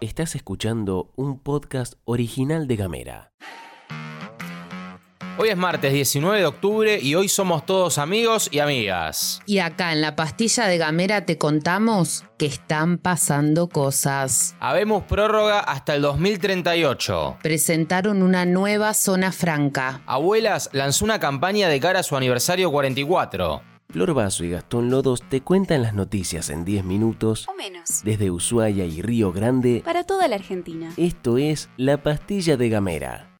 Estás escuchando un podcast original de Gamera. Hoy es martes 19 de octubre y hoy somos todos amigos y amigas. Y acá en la pastilla de Gamera te contamos que están pasando cosas. Habemos prórroga hasta el 2038. Presentaron una nueva zona franca. Abuelas lanzó una campaña de cara a su aniversario 44. Flor Vaso y Gastón Lodos te cuentan las noticias en 10 minutos O menos. desde Ushuaia y Río Grande. Para toda la Argentina. Esto es La Pastilla de Gamera.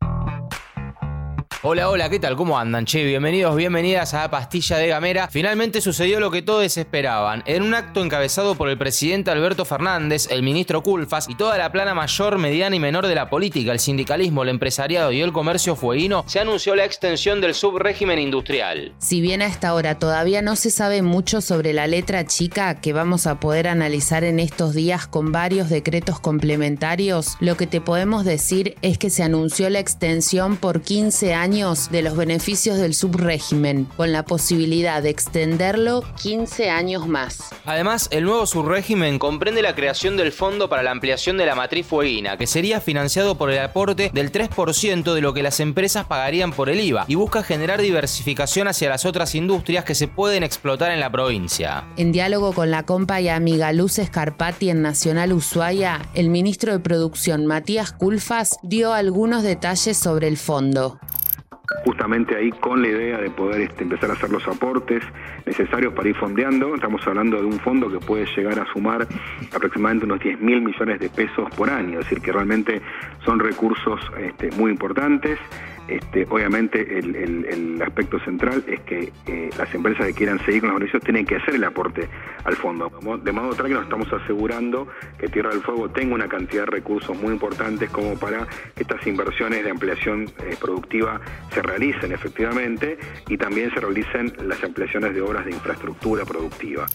Hola, hola, ¿qué tal? ¿Cómo andan? Che, bienvenidos, bienvenidas a Pastilla de Gamera. Finalmente sucedió lo que todos esperaban. En un acto encabezado por el presidente Alberto Fernández, el ministro Culfas y toda la plana mayor, mediana y menor de la política, el sindicalismo, el empresariado y el comercio fueguino, se anunció la extensión del subrégimen industrial. Si bien a esta hora todavía no se sabe mucho sobre la letra chica que vamos a poder analizar en estos días con varios decretos complementarios, lo que te podemos decir es que se anunció la extensión por 15 años de los beneficios del subrégimen, con la posibilidad de extenderlo 15 años más. Además, el nuevo subrégimen comprende la creación del Fondo para la Ampliación de la Matriz Fueguina, que sería financiado por el aporte del 3% de lo que las empresas pagarían por el IVA, y busca generar diversificación hacia las otras industrias que se pueden explotar en la provincia. En diálogo con la compa y amiga Luz Escarpati en Nacional Ushuaia, el ministro de Producción Matías Culfas dio algunos detalles sobre el fondo. Justamente ahí con la idea de poder este, empezar a hacer los aportes necesarios para ir fondeando. Estamos hablando de un fondo que puede llegar a sumar aproximadamente unos 10 mil millones de pesos por año, es decir, que realmente son recursos este, muy importantes. Este, obviamente el, aspecto central es que eh, las empresas que quieran seguir con los beneficios tienen que hacer el aporte al fondo. De modo tal que nos estamos asegurando que Tierra del Fuego tenga una cantidad de recursos muy importantes como para que estas inversiones de ampliación eh, productiva se realicen efectivamente y también se realicen las ampliaciones de obras de infraestructura productiva.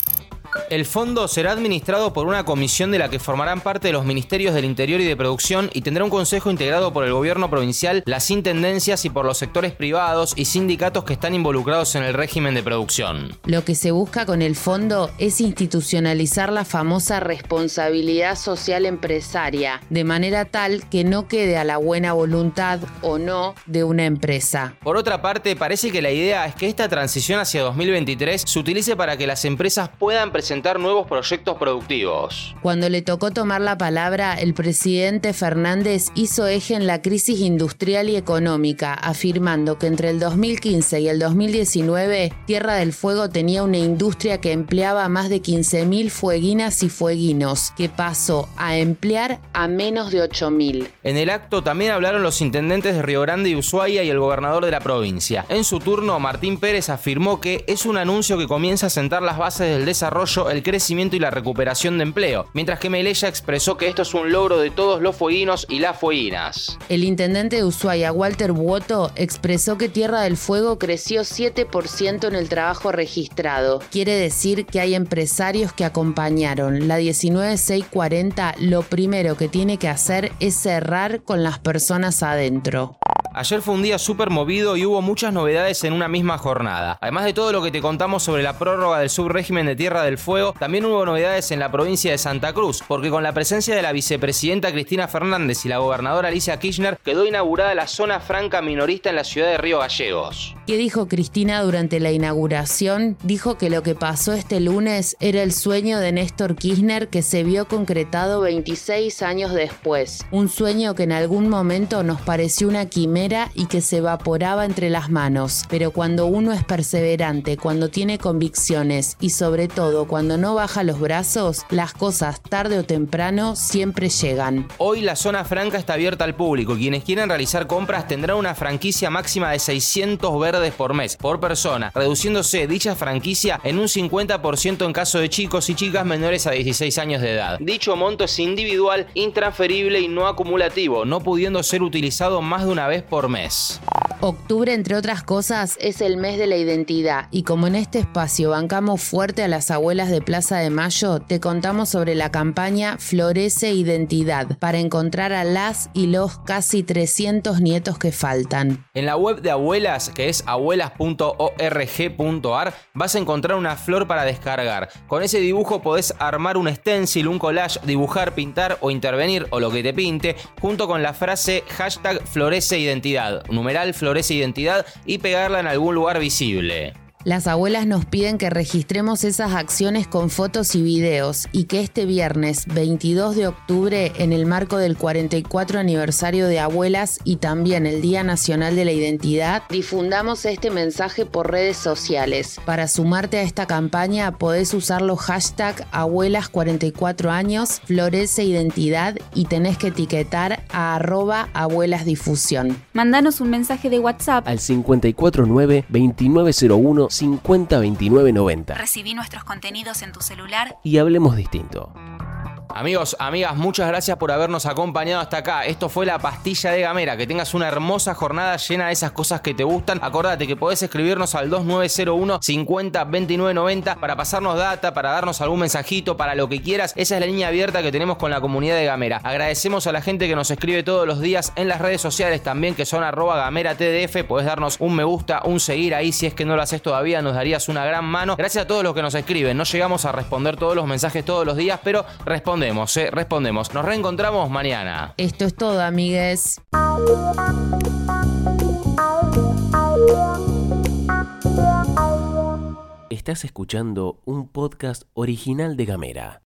El fondo será administrado por una comisión de la que formarán parte los ministerios del Interior y de Producción y tendrá un consejo integrado por el gobierno provincial, las intendencias y por los sectores privados y sindicatos que están involucrados en el régimen de producción. Lo que se busca con el fondo es institucionalizar la famosa responsabilidad social empresaria, de manera tal que no quede a la buena voluntad o no de una empresa. Por otra parte, parece que la idea es que esta transición hacia 2023 se utilice para que las empresas puedan presentar nuevos proyectos productivos. Cuando le tocó tomar la palabra, el presidente Fernández hizo eje en la crisis industrial y económica, afirmando que entre el 2015 y el 2019, Tierra del Fuego tenía una industria que empleaba a más de 15.000 fueguinas y fueguinos, que pasó a emplear a menos de 8.000. En el acto también hablaron los intendentes de Río Grande y Ushuaia y el gobernador de la provincia. En su turno, Martín Pérez afirmó que es un anuncio que comienza a sentar las bases del desarrollo, el crecimiento y la recuperación de empleo, mientras que Melella expresó que esto es un logro de todos los fueguinos y las fueguinas. El intendente de Ushuaia, Walter Buoto, expresó que Tierra del Fuego creció 7% en el trabajo registrado. Quiere decir que hay empresarios que acompañaron. La 19640 lo primero que tiene que hacer es cerrar con las personas adentro. Ayer fue un día súper movido y hubo muchas novedades en una misma jornada. Además de todo lo que te contamos sobre la prórroga del subrégimen de Tierra del Fuego, también hubo novedades en la provincia de Santa Cruz, porque con la presencia de la vicepresidenta Cristina Fernández y la gobernadora Alicia Kirchner quedó inaugurada la zona franca minorista en la ciudad de Río Gallegos. ¿Qué dijo Cristina durante la inauguración? Dijo que lo que pasó este lunes era el sueño de Néstor Kirchner que se vio concretado 26 años después. Un sueño que en algún momento nos pareció una quimera y que se evaporaba entre las manos. Pero cuando uno es perseverante, cuando tiene convicciones y sobre todo cuando no baja los brazos, las cosas tarde o temprano siempre llegan. Hoy la zona franca está abierta al público quienes quieran realizar compras tendrán una franquicia máxima de 600 verdes por mes, por persona, reduciéndose dicha franquicia en un 50% en caso de chicos y chicas menores a 16 años de edad. Dicho monto es individual, intransferible y no acumulativo, no pudiendo ser utilizado más de una vez por mes. Octubre, entre otras cosas, es el mes de la identidad y como en este espacio bancamos fuerte a las abuelas de Plaza de Mayo, te contamos sobre la campaña Florece Identidad para encontrar a las y los casi 300 nietos que faltan. En la web de abuelas, que es abuelas.org.ar, vas a encontrar una flor para descargar. Con ese dibujo podés armar un stencil, un collage, dibujar, pintar o intervenir o lo que te pinte, junto con la frase hashtag Florece Identidad, numeral Florece Identidad y pegarla en algún lugar visible. Las abuelas nos piden que registremos esas acciones con fotos y videos y que este viernes 22 de octubre, en el marco del 44 aniversario de Abuelas y también el Día Nacional de la Identidad, difundamos este mensaje por redes sociales. Para sumarte a esta campaña podés usar los hashtag Abuelas44 años, Florece Identidad y tenés que etiquetar a arroba abuelasdifusión. Mandanos un mensaje de WhatsApp al 549 2901 502990. Recibí nuestros contenidos en tu celular y hablemos distinto. Amigos, amigas, muchas gracias por habernos acompañado hasta acá. Esto fue la pastilla de Gamera. Que tengas una hermosa jornada llena de esas cosas que te gustan. Acordate que podés escribirnos al 2901 50 29 90 para pasarnos data, para darnos algún mensajito, para lo que quieras. Esa es la línea abierta que tenemos con la comunidad de Gamera. Agradecemos a la gente que nos escribe todos los días en las redes sociales también, que son arroba gamera tdf. Podés darnos un me gusta, un seguir ahí si es que no lo haces todavía, nos darías una gran mano. Gracias a todos los que nos escriben. No llegamos a responder todos los mensajes todos los días, pero respondemos respondemos, eh, respondemos. Nos reencontramos mañana. Esto es todo, amigues. Estás escuchando un podcast original de Gamera.